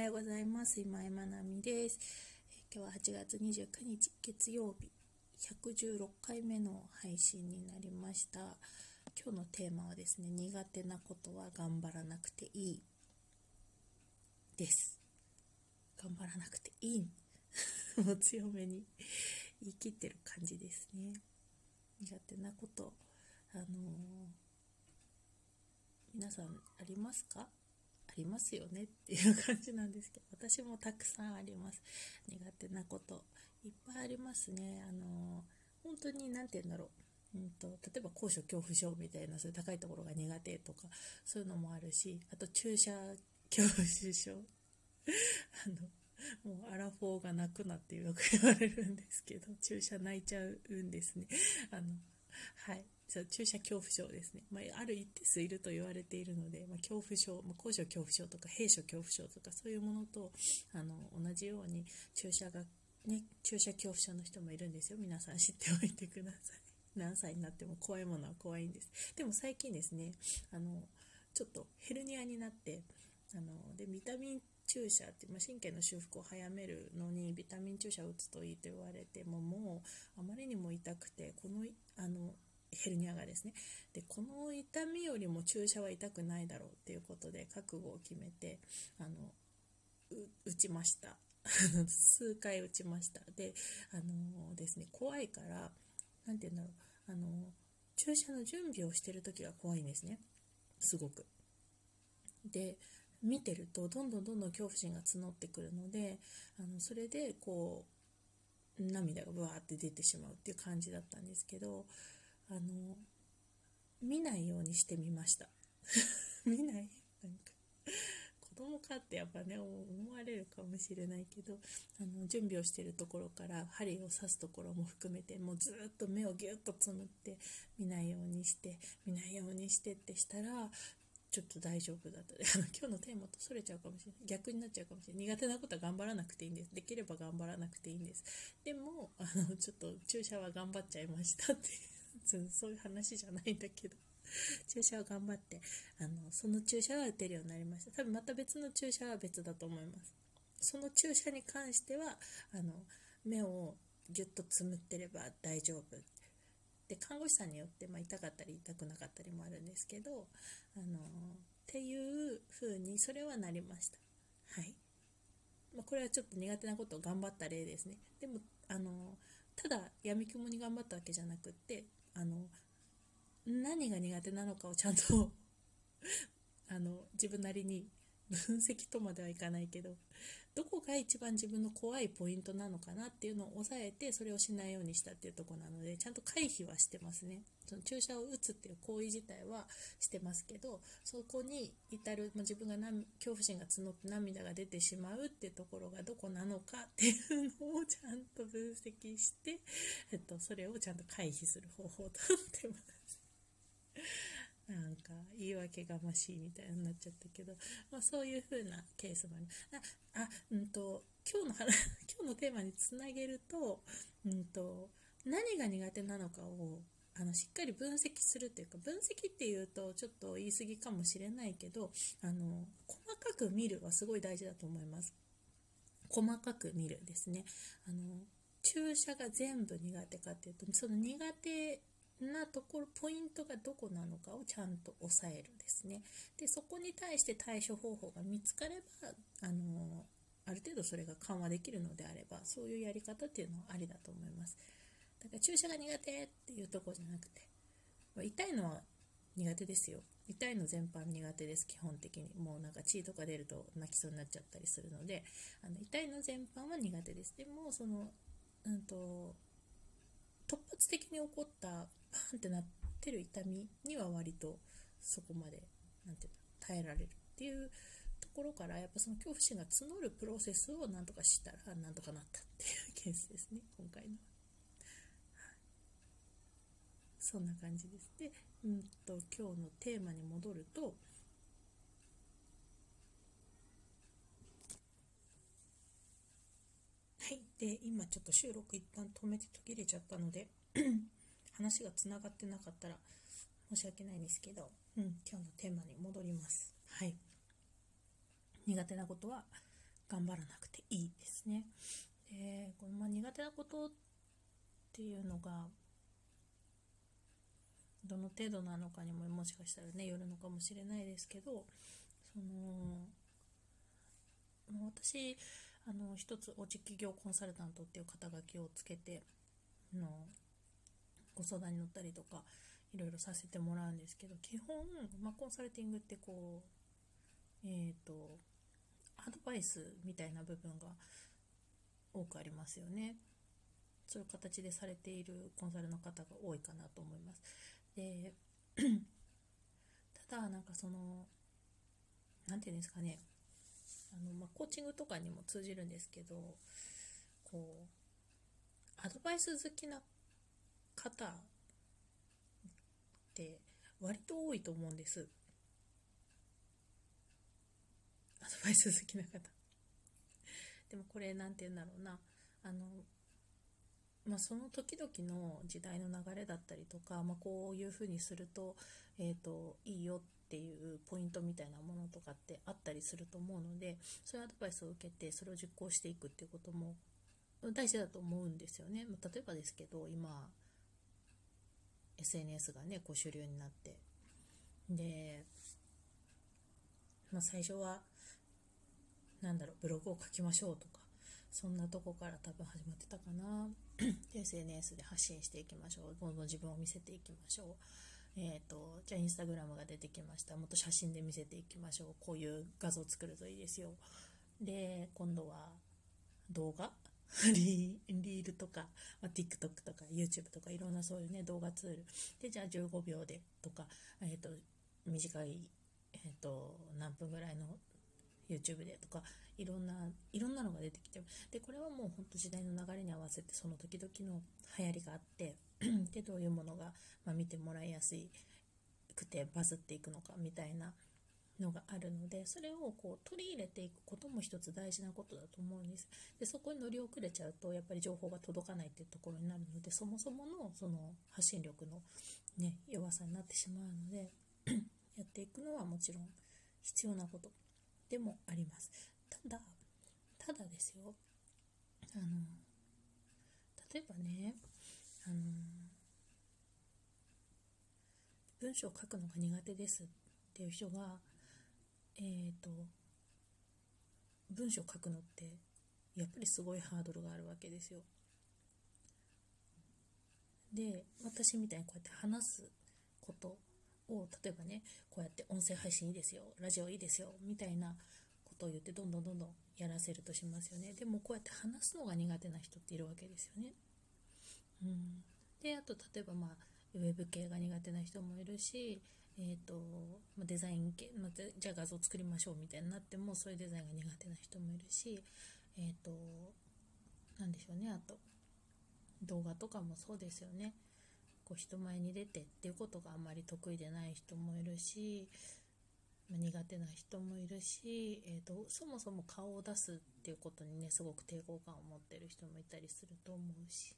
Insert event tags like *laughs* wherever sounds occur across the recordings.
はようございます。今井まなみです。今日は8月29日月曜日116回目の配信になりました。今日のテーマはですね、苦手なことは頑張らなくていいです。頑張らなくていい。*laughs* もう強めに言い切ってる感じですね。苦手なこと、あのー、皆さんありますか？ありますよねっていう感じなんですけど私もたくさんあります。苦手なこといっぱいありますね。あの本当に何て言うんだろう、うんと、例えば高所恐怖症みたいなそういう高いところが苦手とかそういうのもあるしあと注射恐怖症。*laughs* あのもうアラフォーが泣くなってよく言われるんですけど注射泣いちゃうんですね。あのはい。注射恐怖症ですね、まあ、ある一定数いると言われているので、まあ、恐怖症、まあ、高所恐怖症とか閉所恐怖症とかそういうものとあの同じように注射が、ね、注射恐怖症の人もいるんですよ。皆さん知っておいてください。*laughs* 何歳になっても怖いものは怖いんです。でも最近ですねあのちょっとヘルニアになってあのでビタミン注射って、まあ、神経の修復を早めるのにビタミン注射を打つといいと言われてももうあまりにも痛くてこのあのヘルニアがですね。でこの痛みよりも注射は痛くないだろうっていうことで覚悟を決めてあの打ちました。*laughs* 数回打ちました。であのですね怖いから何て言うんだろう。あの注射の準備をしてる時が怖いんですね。すごく。で見てるとどんどんどんどん恐怖心が募ってくるのであのそれでこう涙がブワーって出てしまうっていう感じだったんですけどあの見ないようにしてみました。*laughs* 見ないなんか子供かってやっぱね思われるかもしれないけどあの準備をしてるところから針を刺すところも含めてもうずっと目をギュッとつむって見ないようにして見ないようにしてってしたらちょっと大丈夫だった。あ *laughs* の今日のテーマとそれちゃうかもしれない。逆になっちゃうかもしれない。苦手なことは頑張らなくていいんです。できれば頑張らなくていいんです。でもあのちょっと注射は頑張っちゃいましたっていう。そういう話じゃないんだけど。*laughs* 注射を頑張ってあのその注射は打てるようになりました。多分また別の注射は別だと思います。その注射に関してはあの目をぎゅっとつむってれば大丈夫。で看護師さんによって、まあ、痛かったり痛くなかったりもあるんですけどあのっていう風にそれはなりました。はい、まあ、これはちょっと苦手なことを頑張った例ですね。でもあのただやみくもに頑張ったわけじゃなくってあの何が苦手なのかをちゃんと *laughs* あの自分なりに分析とまではいかないけどどこが一番自分の怖いポイントなのかなっていうのを抑えてそれをしないようにしたっていうとこなのでちゃんと回避はしてますね。その注射を打つっていう行為自体はしてますけどそこに至る、まあ、自分が恐怖心が募って涙が出てしまうっていうところがどこなのかっていうのをちゃんと分析して、えっと、それをちゃんと回避する方法をとってます。なんか言い訳がましいみたいになっちゃったけど、まあ、そういう風なケースもある。あうんと今日の話 *laughs* 今日のテーマにつなげると,、うんと、何が苦手なのかをあのしっかり分析するっていうか分析っていうとちょっと言い過ぎかもしれないけどあの細かく見るはすごい大事だと思います。細かく見るですね。あの注射が全部苦手かっていうとその苦手なところポイントがどこなのかをちゃんと押さえるですね。でそこに対して対処方法が見つかればあのある程度それが緩和できるのであればそういうやり方っていうのはありだと思います。だから注射が苦手っていうとこじゃなくて、ま、痛いのは苦手ですよ。痛いの全般苦手です基本的に。もうなんか血とか出ると泣きそうになっちゃったりするのであの痛いの全般は苦手です。でもそのうんと突発的に起こったパンってなってる痛みには割とそこまでなんていうの耐えられるっていうところからやっぱその恐怖心が募るプロセスをなんとかしたらなんとかなったっていうケースですね今回のは、そんな感じです。で、うんと今日のテーマに戻るとはい。で、今ちょっと収録一旦止めて途切れちゃったので *clears throat* 話がつながってなかったら申し訳ないんですけど、うん、今日のテーマに戻ります。はい。苦手なことは頑張らなくていいですね。でこのま苦手なことっていうのがどの程度なのかにももしかしたらねよるのかもしれないですけどその私あの一つおうち企業コンサルタントっていう肩書きをつけてのご相談に乗ったりとかいろいろさせてもらうんですけど基本、まあ、コンサルティングってこうえっ、ー、とアドバイスみたいな部分が多くありますよね。そういう形でされているコンサルの方が多いかなと思います。で *clears throat* ただなんかその何て言うんですかね、コーチングとかにも通じるんですけどこうアドバイス好きな方って割と多いと思うんです。アドバイス好きな方。でもこれ何て言うんだろうな。あのまあ、その時々の時代の流れだったりとか、まあ、こういうふうにすると,、えーと、いいよっていうポイントみたいなものとかってあったりすると思うのでそういうアドバイスを受けてそれを実行していくっていうことも大事だと思うんですよね。ま、例えばですけど今 SNS がねこう主流になってで、まあ、最初はなんだろうブログを書きましょうとかそんなとこから多分始まってたかな。*clears throat* SNS で発信していきましょう。どんどん自分を見せていきましょう。えーと、じゃあインスタグラムが出てきました。もっと写真で見せていきましょう。こういう画像作るといいですよ。で今度は動画？*laughs* リールとか、まあ、TikTok とか YouTube とかいろんなそういうね動画ツール。でじゃあ15秒でとか、えーと、短い、えーと何分ぐらいの YouTube でとかいろんないろんなのが出てきてでこれはもうほんと時代の流れに合わせてその時々の流行りがあって *clears throat* でどういうものが、まあ、見てもらいやすくてバズっていくのかみたいなのがあるのでそれをこう取り入れていくことも一つ大事なことだと思うんです。でそこに乗り遅れちゃうとやっぱり情報が届かないっていうところになるのでそもそものその発信力の、ね、弱さになってしまうので *clears throat* やっていくのはもちろん必要なこと。でもあります。ただただですよ。あの例えばねあの文章を書くのが苦手ですっていう人がえっ、ー、と文章を書くのってやっぱりすごいハードルがあるわけですよ。で私みたいにこうやって話すことを例えばねこうやって音声配信いいですよラジオいいですよみたいなことを言ってどんどんどんどんやらせるとしますよね。でもこうやって話すのが苦手な人っているわけですよね、うん、であと例えばまあウェブ系が苦手な人もいるしえーとまデザイン系、まあ、じゃあ画像作りましょうみたいになってもそういうデザインが苦手な人もいるしえっ、ー、と何でしょうね。あと動画とかもそうですよね。こう人前に出てっていうことがあんまり得意でない人もいるし、苦手な人もいるし、えーと、そもそも顔を出すっていうことにねすごく抵抗感を持ってる人もいたりすると思うし。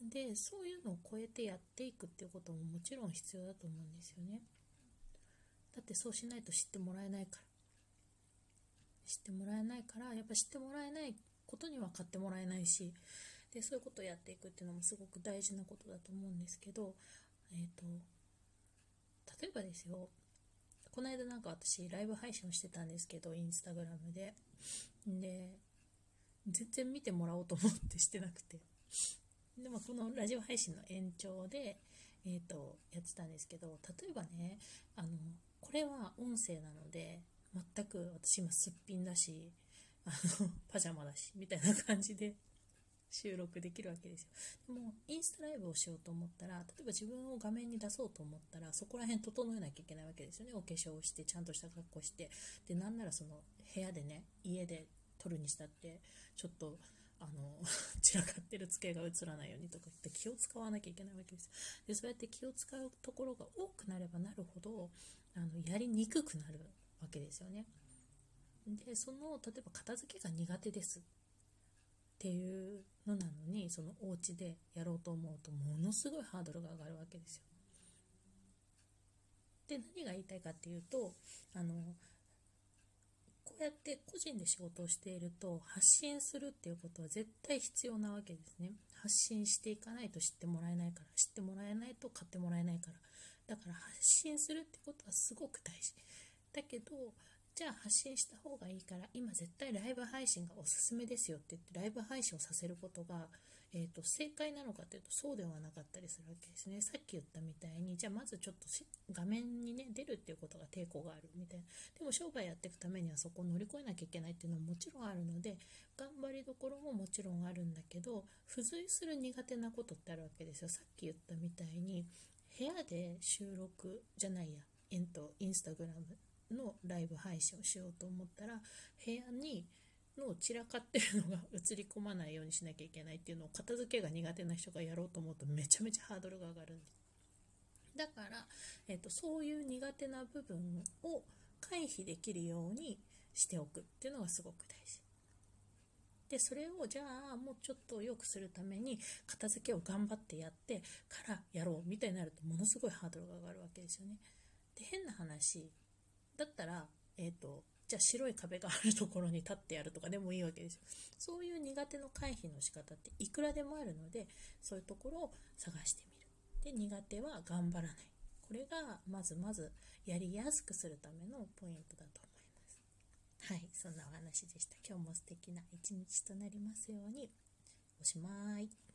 でそういうのを超えてやっていくっていうことももちろん必要だと思うんですよね。だってそうしないと知ってもらえないから。知ってもらえないからやっぱ知ってもらえないことには買ってもらえないしでそういうことをやっていくっていうのもすごく大事なことだと思うんですけど、えーと、例えばですよこの間なんか私ライブ配信をしてたんですけどインスタグラムで。で全然見てもらおうと思ってしてなくて。でもこのラジオ配信の延長で、えーと、やってたんですけど例えばねあのこれは音声なので全く私今すっぴんだしあのパジャマだしみたいな感じで収録できるわけですよ。でもインスタライブをしようと思ったら例えば自分を画面に出そうと思ったらそこら辺整えなきゃいけないわけですよね。お化粧をしてちゃんとした格好してでなんならその部屋でね家で撮るにしたってちょっとあの *laughs* 散らかってる机が映らないようにとかって気を使わなきゃいけないわけですでそうやって気を使うところが多くなればなるほどあのやりにくくなるわけですよね。でその例えば片付けが苦手です。っていうのなのにそのお家でやろうと思うとものすごいハードルが上がるわけですよ。で何が言いたいかっていうとあのこうやって個人で仕事をしていると発信するっていうことは絶対必要なわけですね。発信していかないと知ってもらえないから知ってもらえないと買ってもらえないから。だから発信するってことはすごく大事。だけどじゃあ発信した方がいいから今絶対ライブ配信がおすすめですよって言ってライブ配信をさせることがえーと、正解なのかというとそうではなかったりするわけですね。さっき言ったみたいにじゃあまずちょっと画面に、ね、出るっていうことが抵抗があるみたいなでも商売やっていくためにはそこを乗り越えなきゃいけないっていうのももちろんあるので頑張りどころももちろんあるんだけど付随する苦手なことってあるわけですよ。さっき言ったみたいに部屋で収録じゃないや、えんと、インスタグラムのライブ配信をしようと思ったら部屋にの散らかってるのが *laughs* 映り込まないようにしなきゃいけないっていうのを片付けが苦手な人がやろうと思うとめちゃめちゃハードルが上がるんです。だから、えーと、そういう苦手な部分を回避できるようにしておくっていうのがすごく大事。でそれをじゃあもうちょっと良くするために片付けを頑張ってやってからやろうみたいになるとものすごいハードルが上がるわけですよね。で変な話だったら、えーとじゃあ白い壁があるところに立ってやるとかでもいいわけですよ。そういう苦手の回避の仕方っていくらでもあるので、そういうところを探してみる。で、苦手は頑張らない。これがまずまずやりやすくするためのポイントだと思います。はい、そんなお話でした。今日も素敵な一日となりますように。おしまい。